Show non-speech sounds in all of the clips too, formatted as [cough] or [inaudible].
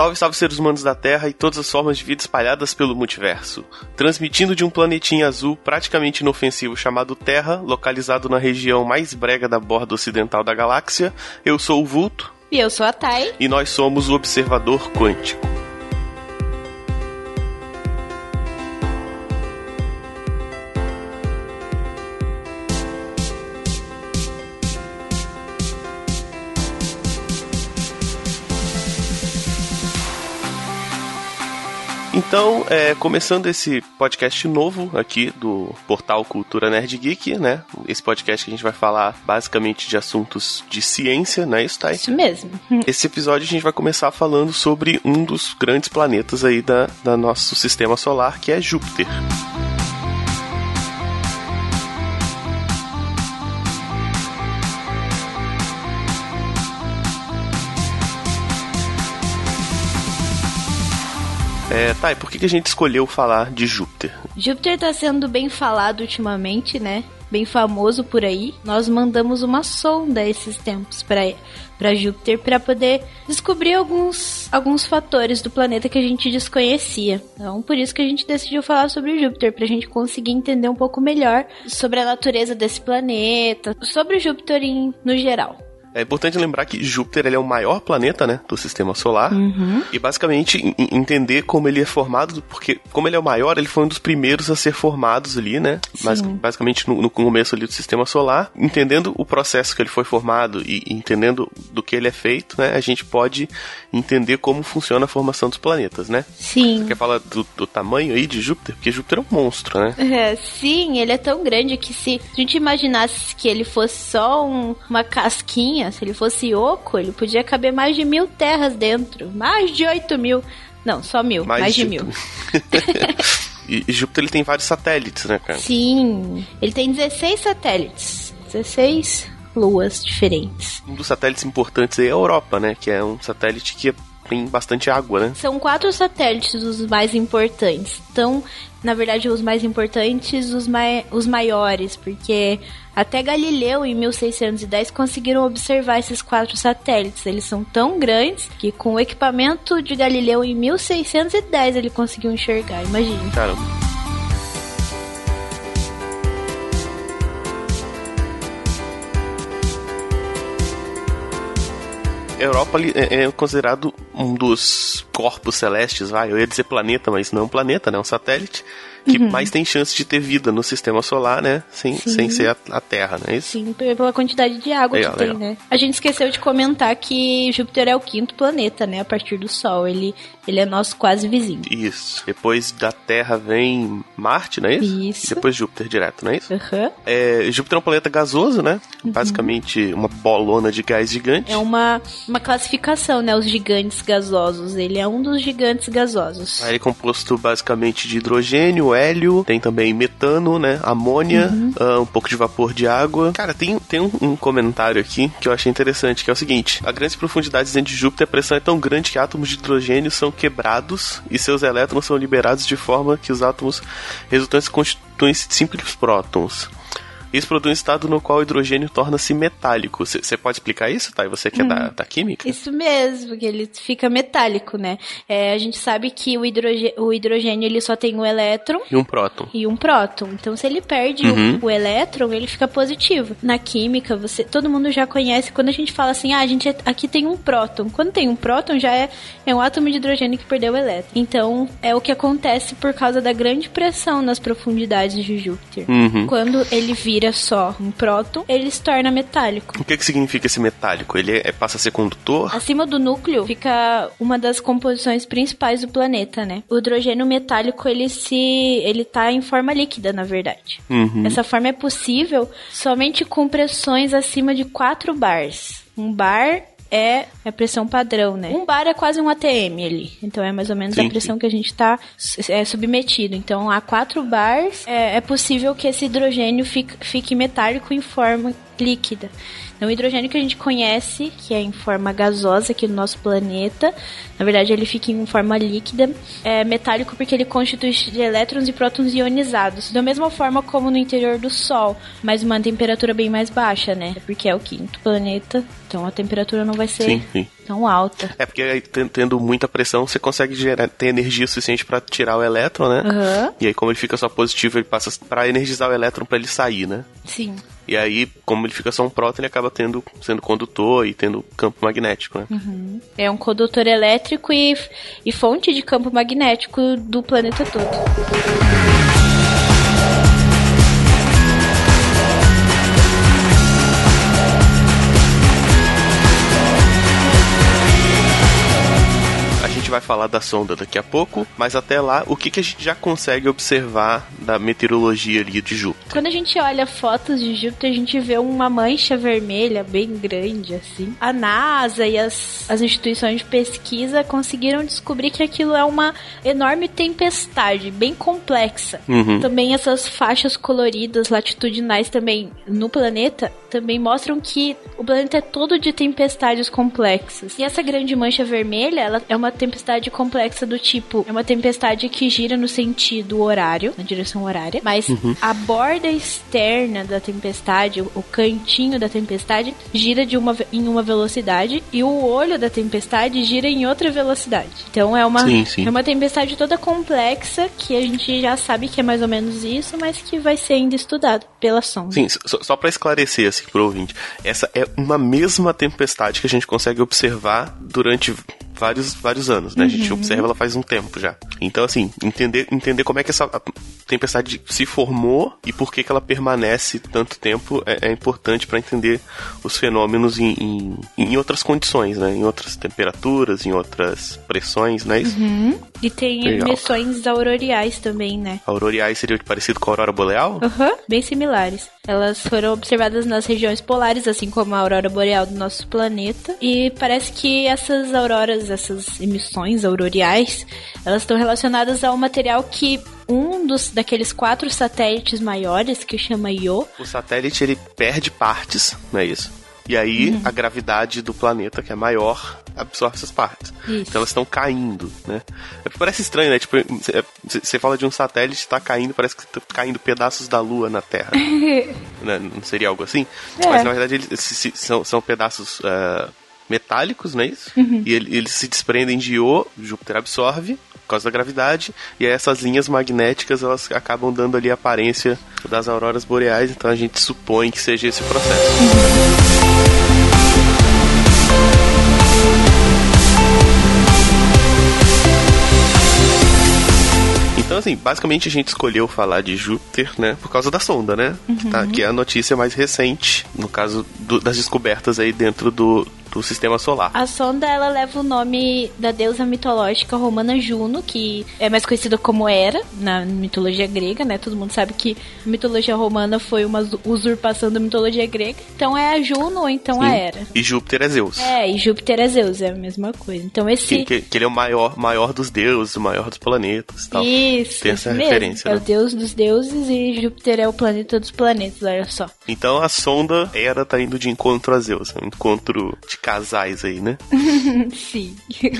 Salve, salve seres humanos da Terra e todas as formas de vida espalhadas pelo multiverso. Transmitindo de um planetinha azul praticamente inofensivo chamado Terra, localizado na região mais brega da borda ocidental da galáxia, eu sou o Vulto. E eu sou a Thay. E nós somos o Observador Quântico. Então, é, começando esse podcast novo aqui do portal Cultura Nerd Geek, né? Esse podcast que a gente vai falar basicamente de assuntos de ciência, né, isso, Thay? Isso mesmo. [laughs] Esse episódio a gente vai começar falando sobre um dos grandes planetas aí da, da nosso sistema solar, que é Júpiter. É, tá, e por que a gente escolheu falar de Júpiter? Júpiter tá sendo bem falado ultimamente, né? Bem famoso por aí. Nós mandamos uma sonda esses tempos para para Júpiter para poder descobrir alguns, alguns fatores do planeta que a gente desconhecia. Então, por isso que a gente decidiu falar sobre Júpiter, para a gente conseguir entender um pouco melhor sobre a natureza desse planeta, sobre Júpiter em, no geral. É importante lembrar que Júpiter ele é o maior planeta, né, do sistema solar. Uhum. E basicamente entender como ele é formado, porque como ele é o maior, ele foi um dos primeiros a ser formados ali, né? Mas basicamente no, no, começo ali do sistema solar, entendendo o processo que ele foi formado e entendendo do que ele é feito, né? A gente pode entender como funciona a formação dos planetas, né? Sim. Você quer falar do, do tamanho aí de Júpiter? Porque Júpiter é um monstro, né? É, sim, ele é tão grande que se a gente imaginasse que ele fosse só um, uma casquinha se ele fosse oco, ele podia caber mais de mil terras dentro. Mais de oito mil. Não, só mil. Mais, mais de, de mil. [laughs] e, e Júpiter ele tem vários satélites, né, cara? Sim. Ele tem 16 satélites. 16 luas diferentes. Um dos satélites importantes aí é a Europa, né? Que é um satélite que tem bastante água, né? São quatro satélites os mais importantes. Então, na verdade, os mais importantes, os, mai os maiores, porque até Galileu, em 1610, conseguiram observar esses quatro satélites. Eles são tão grandes que, com o equipamento de Galileu, em 1610, ele conseguiu enxergar. Imagina. Caramba. Europa é, é considerado um dos corpos celestes, vai, eu ia dizer planeta, mas não é um planeta, né? É um satélite que uhum. mais tem chance de ter vida no sistema solar, né? Sem, sem ser a, a Terra, né? Isso? Sim, pela quantidade de água legal, que tem, legal. né? A gente esqueceu de comentar que Júpiter é o quinto planeta, né? A partir do Sol. Ele, ele é nosso quase vizinho. Isso. Depois da Terra vem Marte, não é isso? Isso. E depois Júpiter direto, não é isso? Uhum. É, Júpiter é um planeta gasoso, né? Uhum. Basicamente uma bolona de gás gigante. É uma, uma classificação, né? Os gigantes gasosos. Ele é um dos gigantes gasosos. Ele é composto basicamente de hidrogênio, hélio, tem também metano, né? Amônia, uhum. uh, um pouco de vapor de água. Cara, tem, tem um, um, comentário aqui que eu achei interessante, que é o seguinte: a grandes profundidades dentro de Júpiter, a pressão é tão grande que átomos de hidrogênio são quebrados e seus elétrons são liberados de forma que os átomos resultantes constituem simples prótons. Isso produz um estado no qual o hidrogênio torna-se metálico. Você pode explicar isso, tá? E você que é da, hum. da química? Isso mesmo, que ele fica metálico, né? É, a gente sabe que o, hidrogênio, o hidrogênio ele só tem um elétron e um próton. E um próton. Então, se ele perde uhum. o, o, elétron, ele fica positivo. Na química, você, todo mundo já conhece quando a gente fala assim, ah, a gente é, aqui tem um próton. Quando tem um próton, já é, é um átomo de hidrogênio que perdeu o elétron. Então, é o que acontece por causa da grande pressão nas profundidades de Júpiter. Uhum. Quando ele vira vira só um próton, ele se torna metálico. O que, que significa esse metálico? Ele é, passa a ser condutor? Acima do núcleo fica uma das composições principais do planeta, né? O hidrogênio metálico, ele se... ele tá em forma líquida, na verdade. Uhum. Essa forma é possível somente com pressões acima de 4 bars. Um bar é a pressão padrão, né? Um bar é quase um ATM ali. Então é mais ou menos sim, a pressão sim. que a gente está é, submetido. Então a 4 bars é, é, possível que esse hidrogênio fique, fique metálico em forma líquida. Então, o hidrogênio que a gente conhece, que é em forma gasosa aqui no nosso planeta, na verdade ele fica em forma líquida, é metálico porque ele constitui de elétrons e prótons ionizados, da mesma forma como no interior do Sol, mas uma temperatura bem mais baixa, né? Porque é o quinto planeta, então a temperatura não vai ser sim, sim. tão alta. É porque tendo muita pressão, você consegue gerar, ter energia suficiente para tirar o elétron, né? Uhum. E aí, como ele fica só positivo, ele passa para energizar o elétron para ele sair, né? Sim. E aí, como ele fica só um próton, ele acaba tendo, sendo condutor e tendo campo magnético, né? Uhum. É um condutor elétrico e, e fonte de campo magnético do planeta todo. Gente vai falar da sonda daqui a pouco, mas até lá, o que, que a gente já consegue observar da meteorologia ali de Júpiter? Quando a gente olha fotos de Júpiter, a gente vê uma mancha vermelha bem grande, assim. A NASA e as, as instituições de pesquisa conseguiram descobrir que aquilo é uma enorme tempestade, bem complexa. Uhum. Também essas faixas coloridas latitudinais também no planeta também mostram que o planeta é todo de tempestades complexas. E essa grande mancha vermelha, ela é uma tempestade complexa do tipo, é uma tempestade que gira no sentido horário, na direção horária, mas uhum. a borda externa da tempestade, o cantinho da tempestade, gira de uma, em uma velocidade e o olho da tempestade gira em outra velocidade. Então é uma, sim, sim. É uma tempestade toda complexa que a gente já sabe que é mais ou menos isso, mas que vai ser ainda estudado pela sonda. Sim, só, só para esclarecer assim pro ouvinte, essa é uma mesma tempestade que a gente consegue observar durante vários, vários anos, né? Uhum. A gente uhum. observa ela faz um tempo já. Então, assim, entender, entender como é que essa tempestade se formou e por que, que ela permanece tanto tempo é, é importante para entender os fenômenos em, em, em, outras condições, né? Em outras temperaturas, em outras pressões, não é isso? Uhum. E tem Legal. emissões auroriais também, né? Auroriais seria parecido com a aurora boreal? Aham, uhum. bem similares. Elas foram observadas nas regiões polares, assim como a aurora boreal do nosso planeta. E parece que essas auroras, essas emissões auroriais, elas estão relacionadas ao material que um dos daqueles quatro satélites maiores, que chama Io. O satélite ele perde partes, não é isso? E aí uhum. a gravidade do planeta, que é maior, absorve essas partes. Isso. Então elas estão caindo, né? É, parece estranho, né? Tipo, você fala de um satélite está caindo, parece que tá caindo pedaços da Lua na Terra. [laughs] né? Não seria algo assim? É. Mas na verdade eles se, são, são pedaços uh, metálicos, não é isso? Uhum. E eles se desprendem de Io, Júpiter absorve por causa da gravidade, e aí essas linhas magnéticas elas acabam dando ali a aparência das auroras boreais, então a gente supõe que seja esse processo. Uhum. Assim, basicamente a gente escolheu falar de Júpiter, né? Por causa da sonda, né? Uhum. Que, tá, que é a notícia mais recente, no caso do, das descobertas aí dentro do, do sistema solar. A sonda ela leva o nome da deusa mitológica romana Juno, que é mais conhecida como Hera na mitologia grega, né? Todo mundo sabe que a mitologia romana foi uma usurpação da mitologia grega. Então é a Juno ou então Sim. a Hera. E Júpiter é Zeus. É, e Júpiter é Zeus, é a mesma coisa. Então esse que, que, que ele é o maior, maior dos deuses, o maior dos planetas, tal. Isso. Tem essa referência. É né? o deus dos deuses e Júpiter é o planeta dos planetas, olha só. Então a sonda Hera tá indo de encontro a Zeus, é um encontro de casais aí, né? [laughs] Sim.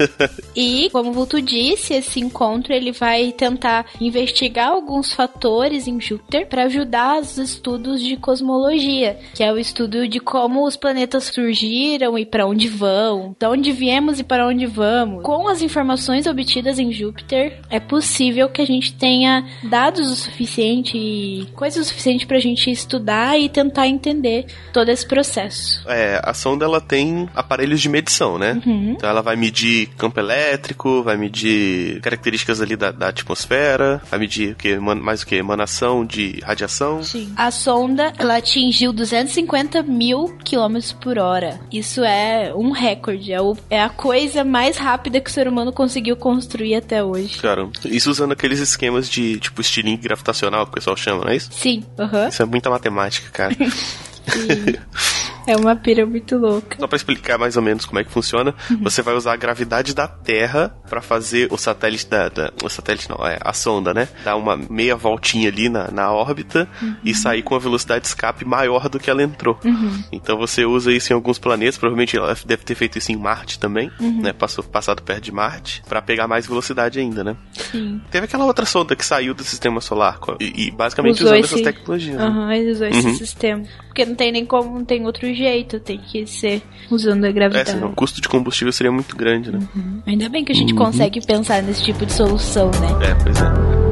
[laughs] e, como o Vulto disse, esse encontro ele vai tentar investigar alguns fatores em Júpiter para ajudar os estudos de cosmologia, que é o estudo de como os planetas surgiram e para onde vão, de onde viemos e para onde vamos. Com as informações obtidas em Júpiter, é possível que a gente tenha dados o suficiente e coisas o suficiente para a gente estudar e tentar entender todo esse processo. É, a sonda ela tem aparelhos de medição, né? Uhum. Então ela vai medir campo elétrico, vai medir características ali da, da atmosfera, vai medir o que? Mais o que? Emanação de radiação. Sim. A sonda, ela atingiu 250 mil quilômetros por hora. Isso é um recorde. É, o, é a coisa mais rápida que o ser humano conseguiu construir até hoje. Claro. Isso usando aqueles esquemas de, tipo, estilingue gravitacional que o pessoal chama, não é isso? Sim. Uhum. Isso é muita matemática, cara. [laughs] [laughs] É uma pira muito louca. Só pra explicar mais ou menos como é que funciona, uhum. você vai usar a gravidade da Terra para fazer o satélite da, da, O satélite não, é a sonda, né? Dar uma meia voltinha ali na, na órbita uhum. e sair com a velocidade de escape maior do que ela entrou. Uhum. Então você usa isso em alguns planetas, provavelmente ela deve ter feito isso em Marte também, uhum. né? Passou, passado perto de Marte, para pegar mais velocidade ainda, né? Sim. Teve aquela outra sonda que saiu do sistema solar e, e basicamente usou usando esse... essas tecnologias. Né? Aham, né? ele usou esse uhum. sistema. Porque não tem nem como, não tem outro jeito, tem que ser usando a gravidade. É, senão, o custo de combustível seria muito grande, né? Uhum. Ainda bem que a gente uhum. consegue pensar nesse tipo de solução, né? É, pois é.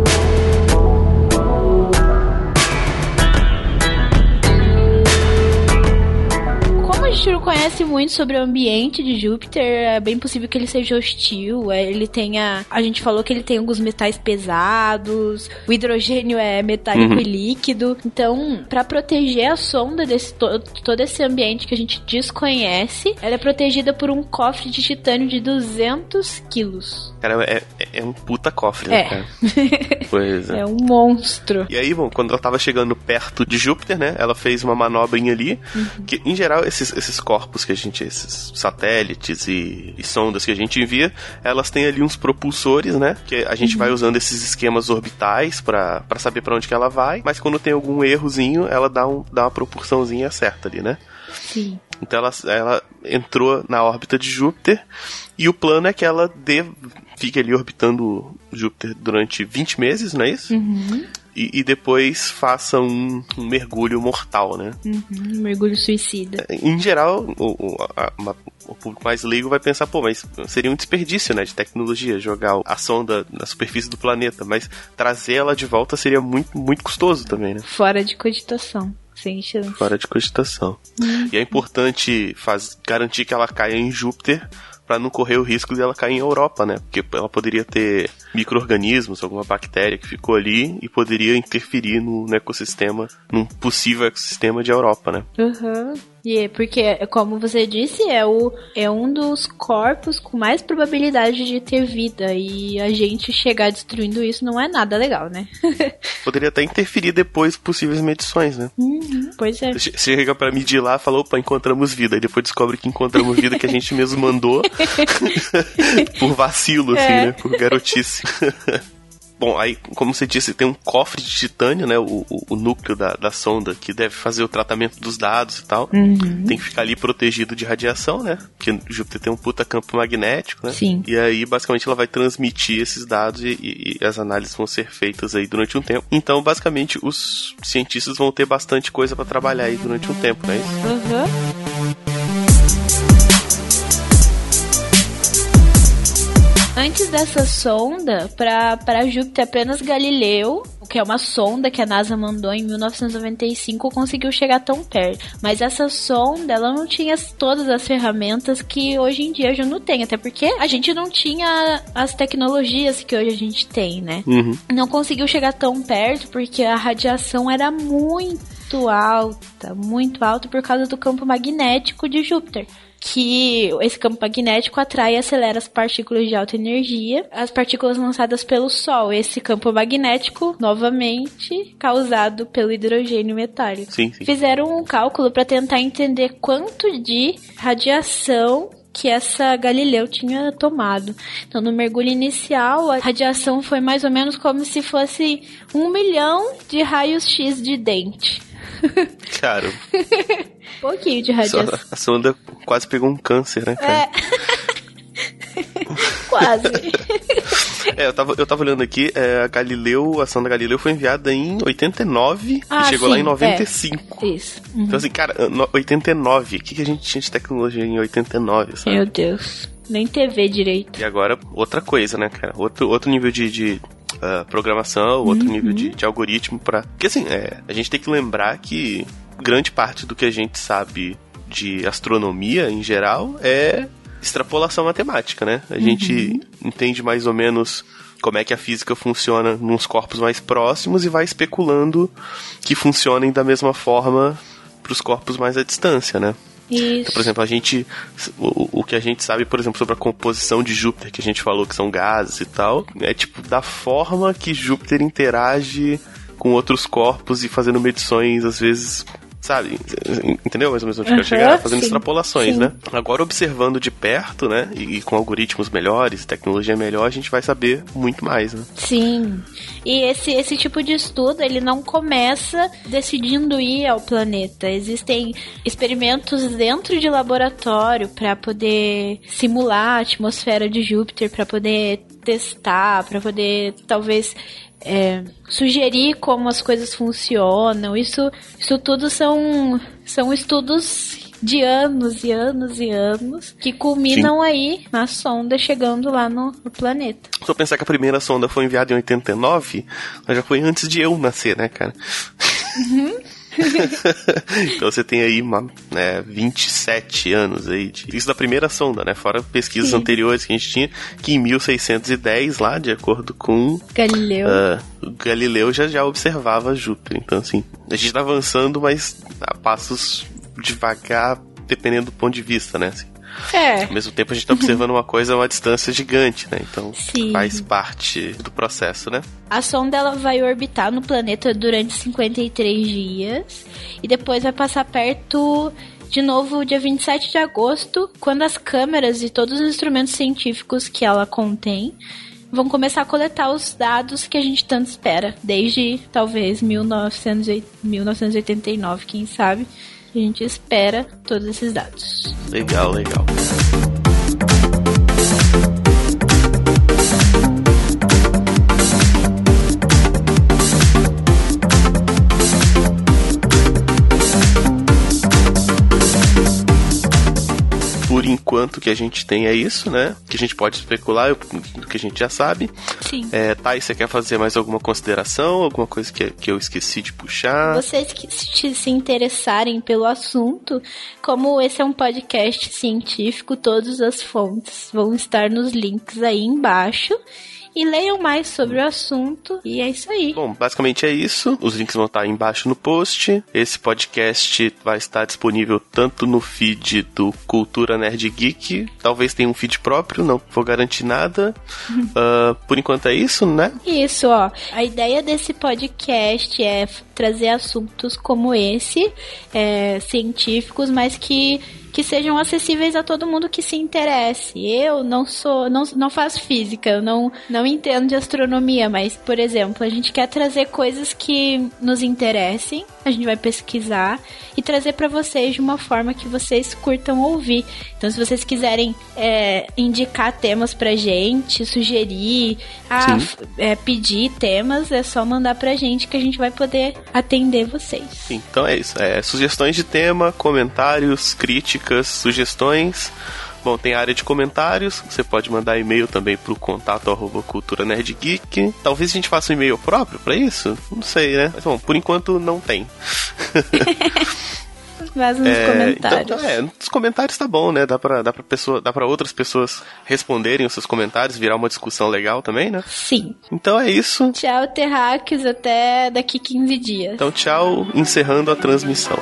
a gente não conhece muito sobre o ambiente de Júpiter, é bem possível que ele seja hostil. É, ele tenha. A gente falou que ele tem alguns metais pesados, o hidrogênio é metálico uhum. e líquido. Então, para proteger a sonda desse to todo esse ambiente que a gente desconhece, ela é protegida por um cofre de titânio de 200 quilos. Cara, é, é, é um puta cofre, né, é. cara? [laughs] pois é. É um monstro. E aí, bom, quando ela tava chegando perto de Júpiter, né? Ela fez uma manobrinha ali. Uhum. Que, em geral, esses, esses corpos que a gente, esses satélites e, e, sondas que a gente envia, elas têm ali uns propulsores, né? Que a gente uhum. vai usando esses esquemas orbitais para saber para onde que ela vai, mas quando tem algum errozinho, ela dá, um, dá uma propulsãozinha certa ali, né? Sim. Então ela, ela entrou na órbita de Júpiter e o plano é que ela dê, fique ali orbitando Júpiter durante 20 meses, não é isso? Uhum e, e depois faça um, um, mergulho mortal, né? Uhum, um mergulho suicida. É, em geral, o, o, a, o público mais leigo vai pensar, pô, mas seria um desperdício, né, de tecnologia, jogar a sonda na superfície do planeta, mas trazer ela de volta seria muito, muito custoso também, né? Fora de cogitação. Sem chance. Fora de cogitação. Uhum. E é importante faz, garantir que ela caia em Júpiter para não correr o risco de ela cair em Europa, né? Porque ela poderia ter micro-organismos, alguma bactéria que ficou ali e poderia interferir no, no ecossistema, num possível ecossistema de Europa, né? Uhum. E é porque, como você disse, é, o, é um dos corpos com mais probabilidade de ter vida. E a gente chegar destruindo isso não é nada legal, né? [laughs] Poderia até interferir depois possíveis medições, né? Uhum, pois é. Chega para medir lá falou, opa, encontramos vida. E depois descobre que encontramos vida que a gente mesmo mandou [laughs] [laughs] por vacilo, assim, é. né? Por garotice. Bom, aí, como você disse, tem um cofre de titânio, né? O, o, o núcleo da, da, sonda que deve fazer o tratamento dos dados e tal. Uhum. Tem que ficar ali protegido de radiação, né? Porque Júpiter tem um puta campo magnético, né? Sim. E aí, basicamente, ela vai transmitir esses dados e, e, e as análises vão ser feitas aí durante um tempo. Então, basicamente, os cientistas vão ter bastante coisa para trabalhar aí durante um tempo, não é isso? Uhum. Antes dessa sonda, para Júpiter, apenas Galileu, que é uma sonda que a NASA mandou em 1995, conseguiu chegar tão perto. Mas essa sonda, ela não tinha todas as ferramentas que hoje em dia já não tem. Até porque a gente não tinha as tecnologias que hoje a gente tem, né? Uhum. Não conseguiu chegar tão perto porque a radiação era muito alta, muito alta por causa do campo magnético de Júpiter que esse campo magnético atrai e acelera as partículas de alta energia, as partículas lançadas pelo Sol. Esse campo magnético, novamente, causado pelo hidrogênio metálico. Sim, sim. Fizeram um cálculo para tentar entender quanto de radiação que essa Galileu tinha tomado. Então, no mergulho inicial, a radiação foi mais ou menos como se fosse um milhão de raios X de dente. [laughs] Cara. Pouquinho de radiação. A sonda quase pegou um câncer, né, cara? É. [laughs] quase. [laughs] É, eu tava, eu tava olhando aqui, é, a Galileu, a sonda Galileu foi enviada em 89 ah, e chegou sim, lá em 95. É, isso. Uhum. Então, assim, cara, 89, o que, que a gente tinha de tecnologia em 89, sabe? Meu Deus. Nem TV direito. E agora, outra coisa, né, cara? Outro, outro nível de, de uh, programação, outro uhum. nível de, de algoritmo para Porque assim, é, a gente tem que lembrar que grande parte do que a gente sabe de astronomia em geral é extrapolação matemática, né? A uhum. gente entende mais ou menos como é que a física funciona nos corpos mais próximos e vai especulando que funcionem da mesma forma para os corpos mais à distância, né? Então, por exemplo, a gente. O, o que a gente sabe, por exemplo, sobre a composição de Júpiter, que a gente falou que são gases e tal, é tipo da forma que Júpiter interage com outros corpos e fazendo medições, às vezes, sabe? Entendeu mais ou menos onde uhum, quero chegar? Fazendo sim, extrapolações, sim. né? Agora, observando de perto, né? E, e, com algoritmos melhores, tecnologia melhor, a gente vai saber muito mais, né? Sim. E esse, esse tipo de estudo, ele não começa decidindo ir ao planeta. Existem experimentos dentro de laboratório para poder simular a atmosfera de Júpiter, para poder testar, para poder talvez é, sugerir como as coisas funcionam. Isso, isso tudo são, são estudos de anos e anos e anos que culminam Sim. aí na sonda chegando lá no, no planeta. Só pensar que a primeira sonda foi enviada em 89, mas já foi antes de eu nascer, né, cara? Uhum. [laughs] então você tem aí né, 27 anos aí de, isso da primeira sonda, né? Fora pesquisas Sim. anteriores que a gente tinha, que em 1610 lá, de acordo com Galileu, uh, Galileu já já observava Júpiter. Então assim, a gente tá avançando, mas a passos devagar, dependendo do ponto de vista, né? Assim. É. Ao mesmo tempo a gente está observando uma coisa a uma distância gigante, né? Então Sim. faz parte do processo, né? A sonda ela vai orbitar no planeta durante 53 dias e depois vai passar perto de novo dia 27 de agosto, quando as câmeras e todos os instrumentos científicos que ela contém vão começar a coletar os dados que a gente tanto espera, desde talvez 1989, quem sabe. A gente espera todos esses dados. Legal, legal. Enquanto que a gente tem é isso, né? Que a gente pode especular do que a gente já sabe. Sim. É, Thay, você quer fazer mais alguma consideração? Alguma coisa que, que eu esqueci de puxar? Vocês que se interessarem pelo assunto, como esse é um podcast científico, todas as fontes vão estar nos links aí embaixo e leiam mais sobre o assunto. E é isso aí. Bom, basicamente é isso. Os links vão estar embaixo no post. Esse podcast vai estar disponível tanto no feed do Cultura Nerd Geek, talvez tenha um feed próprio, não vou garantir nada. uh, [laughs] por enquanto é isso, né? Isso, ó. A ideia desse podcast é trazer assuntos como esse, é, científicos, mas que que sejam acessíveis a todo mundo que se interesse. Eu não sou, não, não faço física, eu não, não entendo de astronomia, mas, por exemplo, a gente quer trazer coisas que nos interessem, a gente vai pesquisar e trazer para vocês de uma forma que vocês curtam ouvir. Então, se vocês quiserem é, indicar temas pra gente, sugerir, ah, é, pedir temas, é só mandar pra gente que a gente vai poder atender vocês. Então é isso. É, sugestões de tema, comentários, críticas, sugestões. Bom, tem a área de comentários, você pode mandar e-mail também pro contato arroba cultura nerd geek. Talvez a gente faça um e-mail próprio para isso? Não sei, né? Mas bom, por enquanto não tem. [laughs] Mas nos é, comentários. Então, é, nos comentários tá bom, né? Dá pra, dá pra, pessoa, dá pra outras pessoas responderem os seus comentários, virar uma discussão legal também, né? Sim. Então é isso. Tchau, Terráqueos, até daqui 15 dias. Então tchau, encerrando a transmissão.